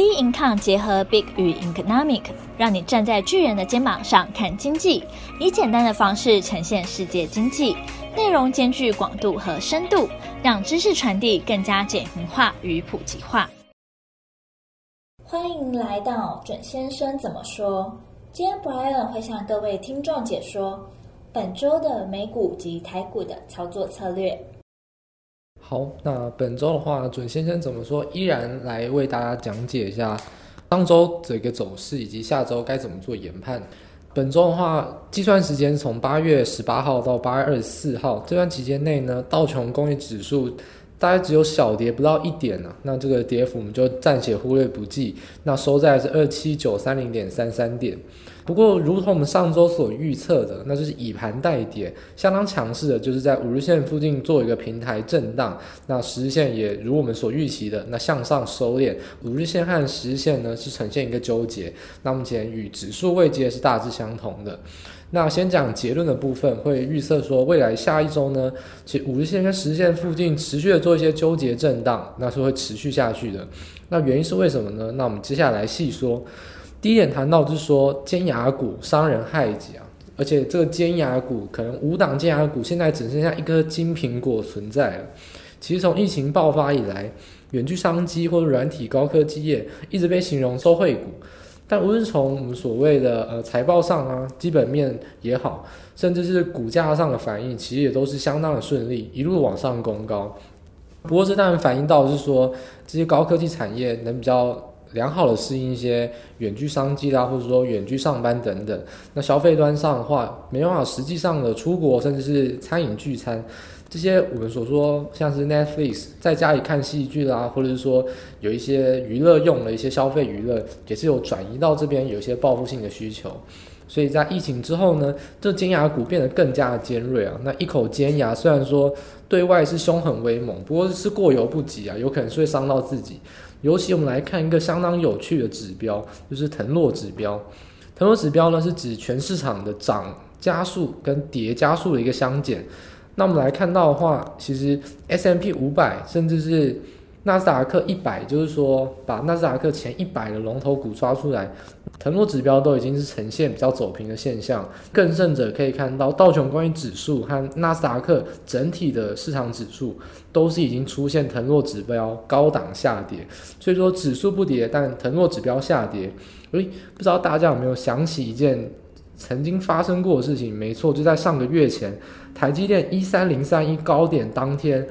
B Income 结合 Big 与 Economic，让你站在巨人的肩膀上看经济，以简单的方式呈现世界经济，内容兼具广度和深度，让知识传递更加简明化与普及化。欢迎来到准先生怎么说？今天 Brian 会向各位听众解说本周的美股及台股的操作策略。好，那本周的话，准先生怎么说？依然来为大家讲解一下当周这个走势，以及下周该怎么做研判。本周的话，计算时间从八月十八号到八月二十四号这段期间内呢，道琼工业指数大概只有小跌不到一点呢、那这个跌幅我们就暂且忽略不计。那收在是二七九三零点三三点。不过，如同我们上周所预测的，那就是以盘带跌，相当强势的，就是在五日线附近做一个平台震荡。那十日线也如我们所预期的，那向上收敛。五日线和十日线呢是呈现一个纠结。那目前与指数位阶是大致相同的。那先讲结论的部分，会预测说未来下一周呢，其五日线跟十日线附近持续的做一些纠结震荡，那是会持续下去的。那原因是为什么呢？那我们接下来细说。第一点谈到就是说尖牙股伤人害己啊，而且这个尖牙股可能五档尖牙股现在只剩下一颗金苹果存在了。其实从疫情爆发以来，远距商机或者软体高科技业一直被形容收惠股，但无论从我们所谓的呃财报上啊，基本面也好，甚至是股价上的反应，其实也都是相当的顺利，一路往上攻高。不过这当然反映到的是说这些高科技产业能比较。良好的适应一些远距商机啦，或者说远距上班等等。那消费端上的话，没办法实际上的出国，甚至是餐饮聚餐，这些我们所说像是 Netflix 在家里看戏剧啦，或者是说有一些娱乐用的一些消费娱乐，也是有转移到这边有一些报复性的需求。所以在疫情之后呢，这尖牙股变得更加的尖锐啊。那一口尖牙虽然说对外是凶狠威猛，不过是过犹不及啊，有可能是会伤到自己。尤其我们来看一个相当有趣的指标，就是腾落指标。腾落指标呢，是指全市场的涨加速跟跌加速的一个相减。那我们来看到的话，其实 S M P 五百甚至是纳斯达克一百，就是说把纳斯达克前一百的龙头股抓出来，腾落指标都已经是呈现比较走平的现象。更甚者可以看到道琼关于指数和纳斯达克整体的市场指数都是已经出现腾落指标高档下跌。所以说指数不跌，但腾落指标下跌。诶，不知道大家有没有想起一件曾经发生过的事情？没错，就在上个月前，台积电一三零三一高点当天，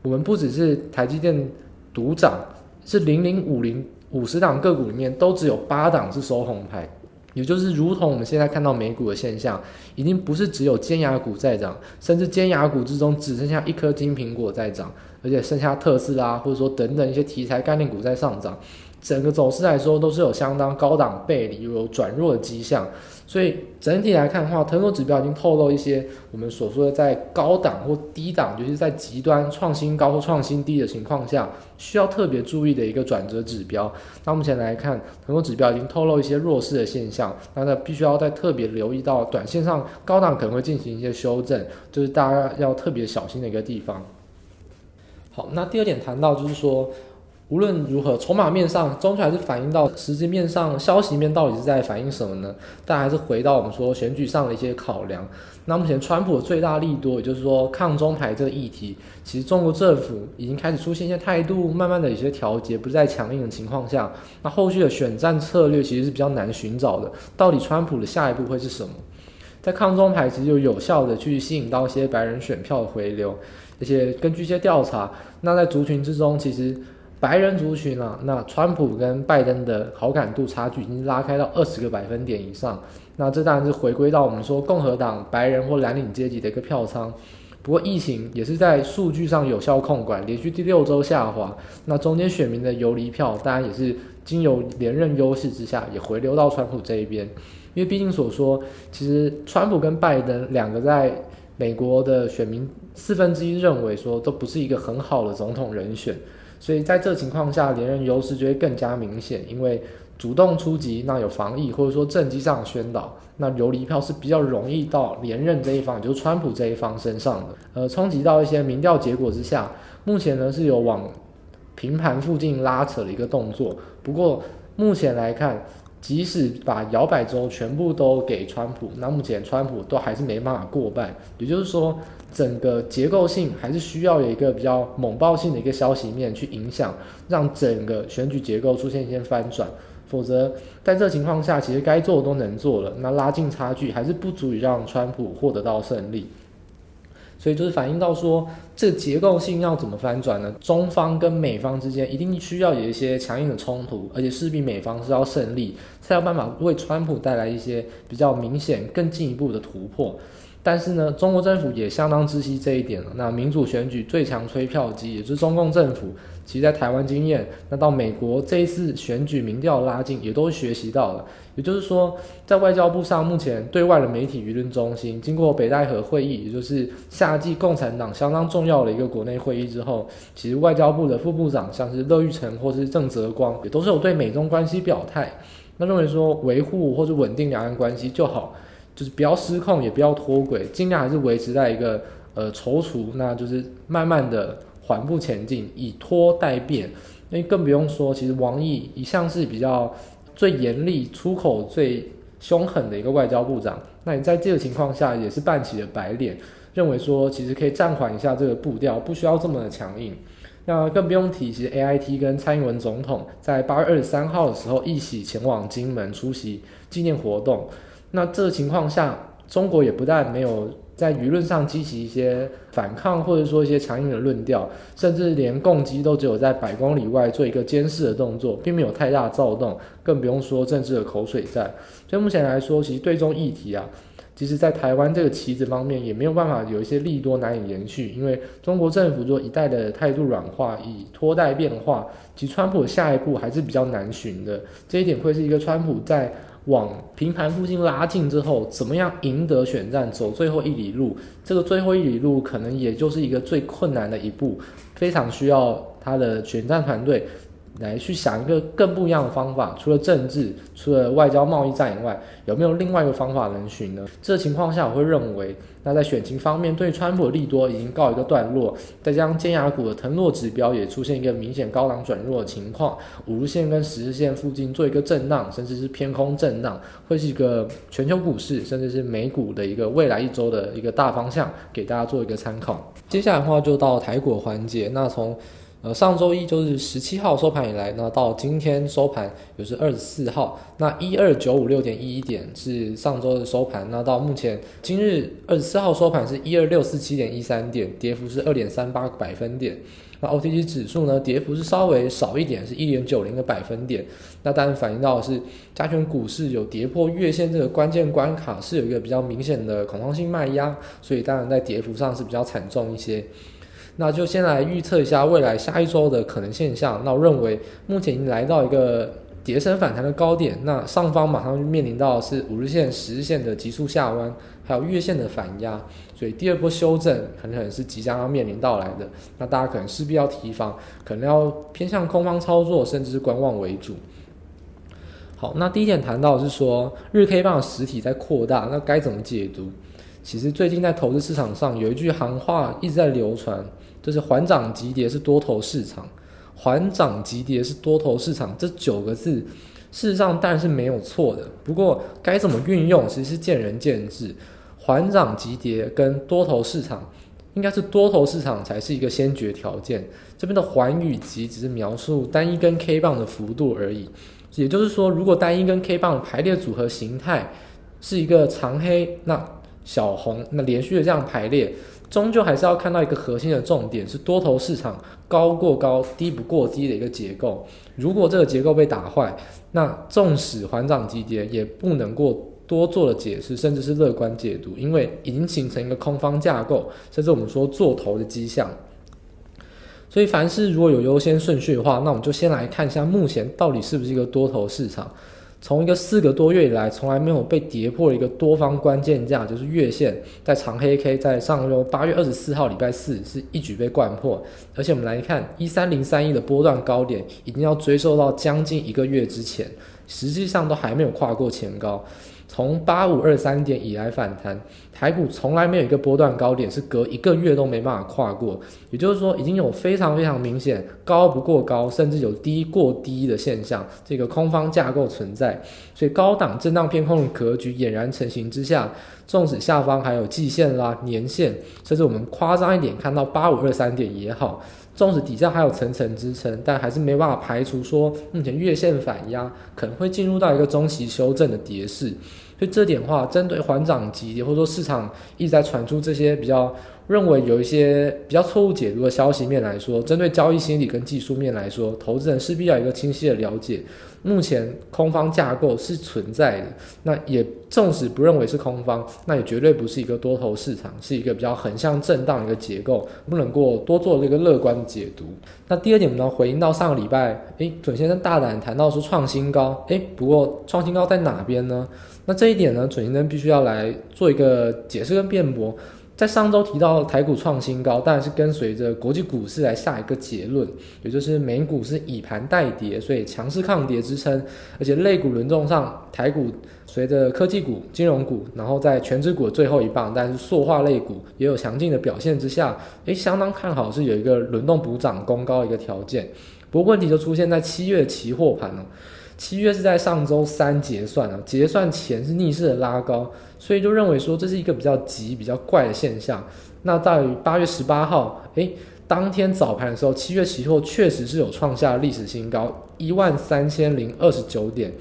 我们不只是台积电。独涨是零零五零五十档个股里面都只有八档是收红牌，也就是如同我们现在看到美股的现象，已经不是只有尖牙股在涨，甚至尖牙股之中只剩下一颗金苹果在涨，而且剩下特斯拉或者说等等一些题材概念股在上涨。整个走势来说，都是有相当高档背离，又有转弱的迹象。所以整体来看的话，腾落指标已经透露一些我们所说的在高档或低档，就是在极端创新高或创新低的情况下，需要特别注意的一个转折指标。那目前来看，腾落指标已经透露一些弱势的现象，那它必须要再特别留意到短线上高档可能会进行一些修正，就是大家要特别小心的一个地方。好，那第二点谈到就是说。无论如何，筹码面上终究还是反映到实际面上，消息面到底是在反映什么呢？但还是回到我们说选举上的一些考量。那目前川普的最大利多，也就是说抗中台这个议题，其实中国政府已经开始出现一些态度，慢慢的有些调节，不再强硬的情况下，那后续的选战策略其实是比较难寻找的。到底川普的下一步会是什么？在抗中台其实就有效的去吸引到一些白人选票的回流，而且根据一些调查，那在族群之中其实。白人族群啊，那川普跟拜登的好感度差距已经拉开到二十个百分点以上。那这当然是回归到我们说共和党白人或蓝领阶级的一个票仓。不过疫情也是在数据上有效控管，连续第六周下滑。那中间选民的游离票，当然也是经由连任优势之下，也回流到川普这一边。因为毕竟所说，其实川普跟拜登两个在美国的选民四分之一认为说，都不是一个很好的总统人选。所以在这情况下，连任优势就会更加明显，因为主动出击，那有防疫或者说政绩上的宣导，那游离票是比较容易到连任这一方，也就是川普这一方身上的。呃，冲击到一些民调结果之下，目前呢是有往平盘附近拉扯的一个动作。不过目前来看，即使把摇摆州全部都给川普，那目前川普都还是没办法过半。也就是说，整个结构性还是需要有一个比较猛爆性的一个消息面去影响，让整个选举结构出现一些翻转。否则，在这情况下，其实该做的都能做了，那拉近差距还是不足以让川普获得到胜利。所以就是反映到说，这结构性要怎么翻转呢？中方跟美方之间一定需要有一些强硬的冲突，而且势必美方是要胜利，才有办法为川普带来一些比较明显、更进一步的突破。但是呢，中国政府也相当知悉这一点了。那民主选举最强催票机，也就是中共政府，其实在台湾经验，那到美国这一次选举民调拉近，也都学习到了。也就是说，在外交部上，目前对外的媒体舆论中心，经过北戴河会议，也就是夏季共产党相当重要的一个国内会议之后，其实外交部的副部长，像是乐玉成或是郑泽光，也都是有对美中关系表态，那认为说维护或者稳定两岸关系就好。就是不要失控，也不要脱轨，尽量还是维持在一个呃踌躇，那就是慢慢的缓步前进，以拖代变。那更不用说，其实王毅一向是比较最严厉、出口最凶狠的一个外交部长。那你在这个情况下，也是扮起了白脸，认为说其实可以暂缓一下这个步调，不需要这么的强硬。那更不用提，其实 AIT 跟蔡英文总统在八月二十三号的时候一起前往金门出席纪念活动。那这个情况下，中国也不但没有在舆论上激起一些反抗，或者说一些强硬的论调，甚至连共机都只有在百公里外做一个监视的动作，并没有太大的躁动，更不用说政治的口水战。所以目前来说，其实对中议题啊，其实在台湾这个棋子方面也没有办法有一些利多难以延续，因为中国政府做一代的态度软化，以拖代变化，其实川普下一步还是比较难寻的。这一点会是一个川普在。往平盘附近拉近之后，怎么样赢得选战，走最后一里路？这个最后一里路可能也就是一个最困难的一步，非常需要他的选战团队。来去想一个更不一样的方法，除了政治，除了外交贸易战以外，有没有另外一个方法能寻呢？这情况下，我会认为，那在选情方面，对川普利多已经告一个段落，再加上尖牙股的腾落指标也出现一个明显高档转弱的情况，五日线跟十日线附近做一个震荡，甚至是偏空震荡，会是一个全球股市，甚至是美股的一个未来一周的一个大方向，给大家做一个参考。接下来的话就到台股环节，那从呃，上周一就是十七号收盘以来，那到今天收盘也是二十四号，那一二九五六点一一点是上周的收盘，那到目前今日二十四号收盘是一二六四七点一三点，跌幅是二点三八个百分点。那 OTC 指数呢，跌幅是稍微少一点，是一点九零个百分点。那当然反映到的是加权股市有跌破月线这个关键关卡，是有一个比较明显的恐慌性卖压，所以当然在跌幅上是比较惨重一些。那就先来预测一下未来下一周的可能现象。那我认为目前已经来到一个跌升反弹的高点，那上方马上就面临到是五日线、十日线的急速下弯，还有月线的反压，所以第二波修正很可能是即将要面临到来的。那大家可能势必要提防，可能要偏向空方操作，甚至是观望为主。好，那第一点谈到是说日 K 棒的实体在扩大，那该怎么解读？其实最近在投资市场上有一句行话一直在流传。就是缓涨急跌是多头市场，缓涨急跌是多头市场这九个字，事实上当然是没有错的。不过该怎么运用，其实是见仁见智。缓涨急跌跟多头市场，应该是多头市场才是一个先决条件。这边的缓与急只是描述单一根 K 棒的幅度而已。也就是说，如果单一根 K 棒排列组合形态是一个长黑，那小红，那连续的这样排列。终究还是要看到一个核心的重点，是多头市场高过高、低不过低的一个结构。如果这个结构被打坏，那纵使缓涨急跌，也不能过多做的解释，甚至是乐观解读，因为已经形成一个空方架构，甚至我们说做头的迹象。所以，凡事如果有优先顺序的话，那我们就先来看一下目前到底是不是一个多头市场。从一个四个多月以来，从来没有被跌破的一个多方关键价，就是月线，在长黑 K，在上周八月二十四号礼拜四是一举被掼破，而且我们来看一三零三一的波段高点，已经要追溯到将近一个月之前，实际上都还没有跨过前高。从八五二三点以来反弹，台股从来没有一个波段高点是隔一个月都没办法跨过，也就是说已经有非常非常明显高不过高，甚至有低过低的现象，这个空方架构存在，所以高档震荡偏空的格局俨然成型之下，纵使下方还有季线啦、年线，甚至我们夸张一点看到八五二三点也好。纵使底下还有层层支撑，但还是没办法排除说目前月线反压可能会进入到一个中期修正的跌势。所以这点话，针对缓涨级或者说市场一直在传出这些比较认为有一些比较错误解读的消息面来说，针对交易心理跟技术面来说，投资人势必要有一个清晰的了解。目前空方架构是存在的，那也纵使不认为是空方，那也绝对不是一个多头市场，是一个比较横向震荡的一个结构，不能够多做这个乐观的解读。那第二点，我们要回应到上个礼拜，诶，准先生大胆谈到说创新高，诶，不过创新高在哪边呢？那这一点呢，准先生必须要来做一个解释跟辩驳。在上周提到台股创新高，当然是跟随着国际股市来下一个结论，也就是美股是以盘带跌，所以强势抗跌支撑，而且类股轮动上，台股随着科技股、金融股，然后在权值股最后一棒，但是塑化类股也有强劲的表现之下，诶，相当看好是有一个轮动补涨攻高一个条件。不过问题就出现在七月期货盘了。七月是在上周三结算啊，结算前是逆势的拉高，所以就认为说这是一个比较急、比较怪的现象。那在于八月十八号，诶，当天早盘的时候，七月期货确实是有创下历史新高一万三千零二十九点。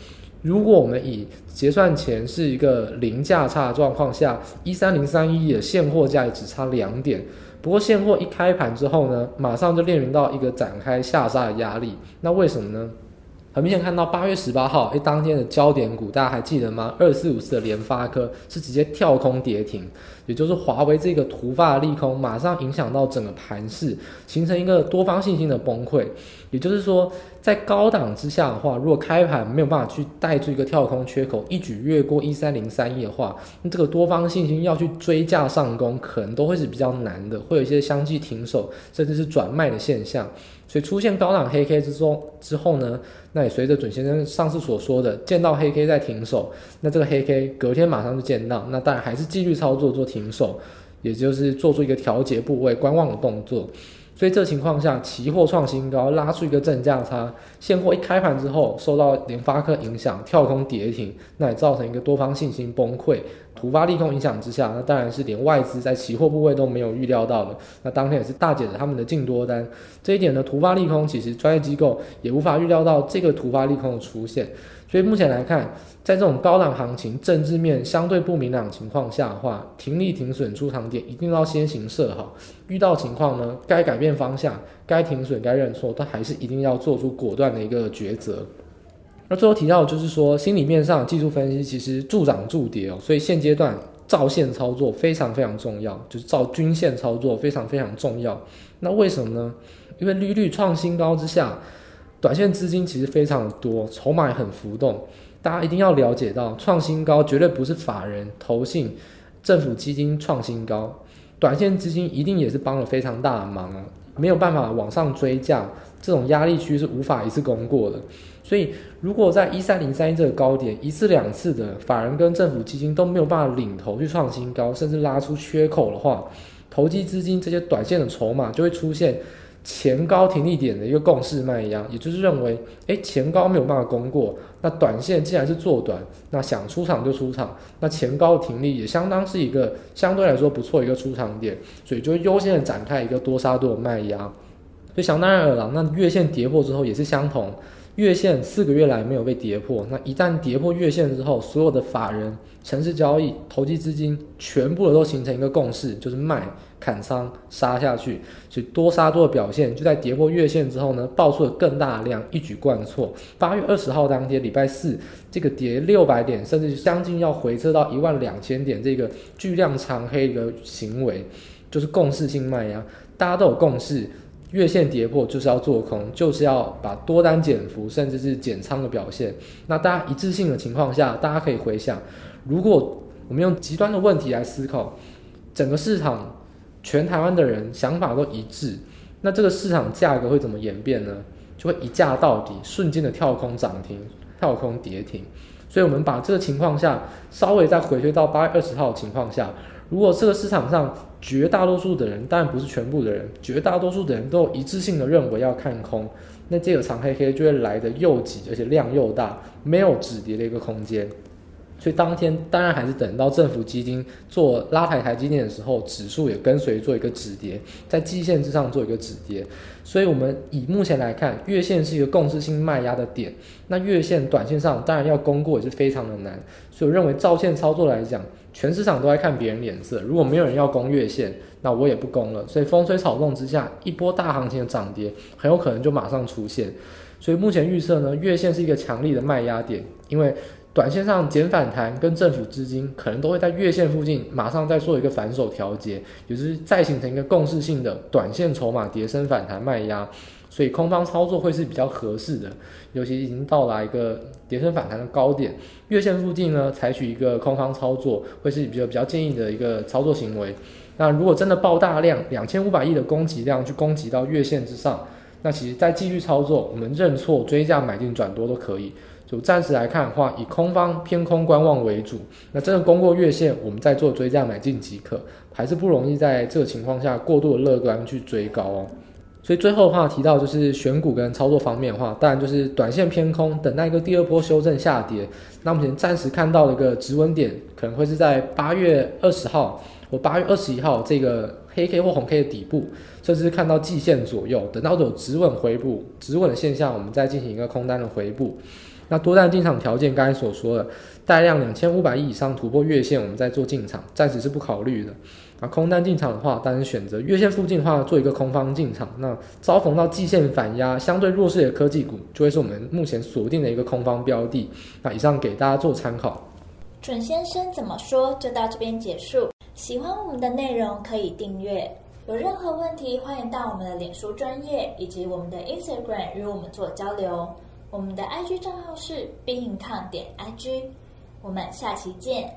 如果我们以结算前是一个零价差的状况下，一三零三一的现货价也只差两点。不过现货一开盘之后呢，马上就面临到一个展开下杀的压力。那为什么呢？很明显看到八月十八号，诶，当天的焦点股大家还记得吗？二四五四的联发科是直接跳空跌停，也就是华为这个突发的利空，马上影响到整个盘势，形成一个多方信心的崩溃。也就是说，在高档之下的话，如果开盘没有办法去带住一个跳空缺口，一举越过一三零三一的话，那这个多方信心要去追价上攻，可能都会是比较难的，会有一些相继停手，甚至是转卖的现象。所以出现高档黑 K 之中之后呢，那也随着准先生上次所说的见到黑 K 再停手，那这个黑 K 隔天马上就见到，那当然还是纪律操作做停手，也就是做出一个调节部位观望的动作。所以这情况下，期货创新高，拉出一个正价差，现货一开盘之后受到联发科影响跳空跌停，那也造成一个多方信心崩溃。突发利空影响之下，那当然是连外资在期货部位都没有预料到的。那当天也是大减了他们的净多单。这一点呢，突发利空其实专业机构也无法预料到这个突发利空的出现。所以目前来看，在这种高档行情、政治面相对不明朗情况下的话，停利停损出场点一定要先行设好。遇到情况呢，该改变方向、该停损、该认错，都还是一定要做出果断的一个抉择。那最后提到就是说，心理面上技术分析其实助涨助跌哦，所以现阶段照线操作非常非常重要，就是照均线操作非常非常重要。那为什么呢？因为利率创新高之下，短线资金其实非常的多，筹码也很浮动。大家一定要了解到，创新高绝对不是法人、投信、政府基金创新高，短线资金一定也是帮了非常大的忙啊，没有办法往上追价，这种压力区是无法一次攻过的。所以，如果在一三零三一这个高点一次两次的法人跟政府基金都没有办法领头去创新高，甚至拉出缺口的话，投机资金这些短线的筹码就会出现前高停利点的一个共识卖压，也就是认为，诶，前高没有办法攻过，那短线既然是做短，那想出场就出场，那前高停利也相当是一个相对来说不错一个出场点，所以就优先的展开一个多杀多的卖压。所以想当然了，那月线跌破之后也是相同。月线四个月来没有被跌破，那一旦跌破月线之后，所有的法人、城市交易、投机资金全部的都形成一个共识，就是卖、砍仓、杀下去，所以多杀多的表现就在跌破月线之后呢，爆出了更大量，一举贯错。八月二十号当天，礼拜四，这个跌六百点，甚至将近要回撤到一万两千点，这个巨量长黑的行为，就是共识性卖压，大家都有共识。月线跌破就是要做空，就是要把多单减幅，甚至是减仓的表现。那大家一致性的情况下，大家可以回想，如果我们用极端的问题来思考，整个市场全台湾的人想法都一致，那这个市场价格会怎么演变呢？就会一价到底，瞬间的跳空涨停，跳空跌停。所以我们把这个情况下稍微再回推到八月二十号的情况下，如果这个市场上绝大多数的人，当然不是全部的人，绝大多数的人都一致性的认为要看空，那这个长黑黑就会来的又挤，而且量又大，没有止跌的一个空间。所以当天当然还是等到政府基金做拉抬台积电的时候，指数也跟随做一个止跌，在季线之上做一个止跌。所以我们以目前来看，月线是一个共识性卖压的点，那月线短线上当然要攻过也是非常的难。所以我认为照线操作来讲，全市场都在看别人脸色，如果没有人要攻月线，那我也不攻了。所以风吹草动之下，一波大行情的涨跌很有可能就马上出现。所以目前预测呢，月线是一个强力的卖压点，因为。短线上减反弹跟政府资金可能都会在月线附近马上再做一个反手调节，也就是再形成一个共识性的短线筹码跌升反弹卖压，所以空方操作会是比较合适的，尤其已经到达一个跌升反弹的高点，月线附近呢采取一个空方操作会是比较比较建议的一个操作行为。那如果真的爆大量两千五百亿的供给量去攻击到月线之上，那其实在继续操作，我们认错追价买进转多都可以。就暂时来看的话，以空方偏空观望为主。那真的攻过月线，我们再做追价买进即可，还是不容易在这个情况下过度的乐观去追高哦。所以最后的话提到就是选股跟操作方面的话，当然就是短线偏空，等待一个第二波修正下跌。那目前暂时看到的一个止稳点，可能会是在八月二十号或八月二十一号这个黑 K 或红 K 的底部，甚至看到季线左右，等到有止稳回补、止稳的现象，我们再进行一个空单的回补。那多单进场条件，刚才所说的带量两千五百亿以上突破月线，我们再做进场，暂时是不考虑的。啊，空单进场的话，当然选择月线附近的话，做一个空方进场。那遭逢到季线反压，相对弱势的科技股，就会是我们目前锁定的一个空方标的。那以上给大家做参考。准先生怎么说，就到这边结束。喜欢我们的内容可以订阅，有任何问题欢迎到我们的脸书专业以及我们的 Instagram 与我们做交流。我们的 IG 账号是 Be In 点 IG，我们下期见。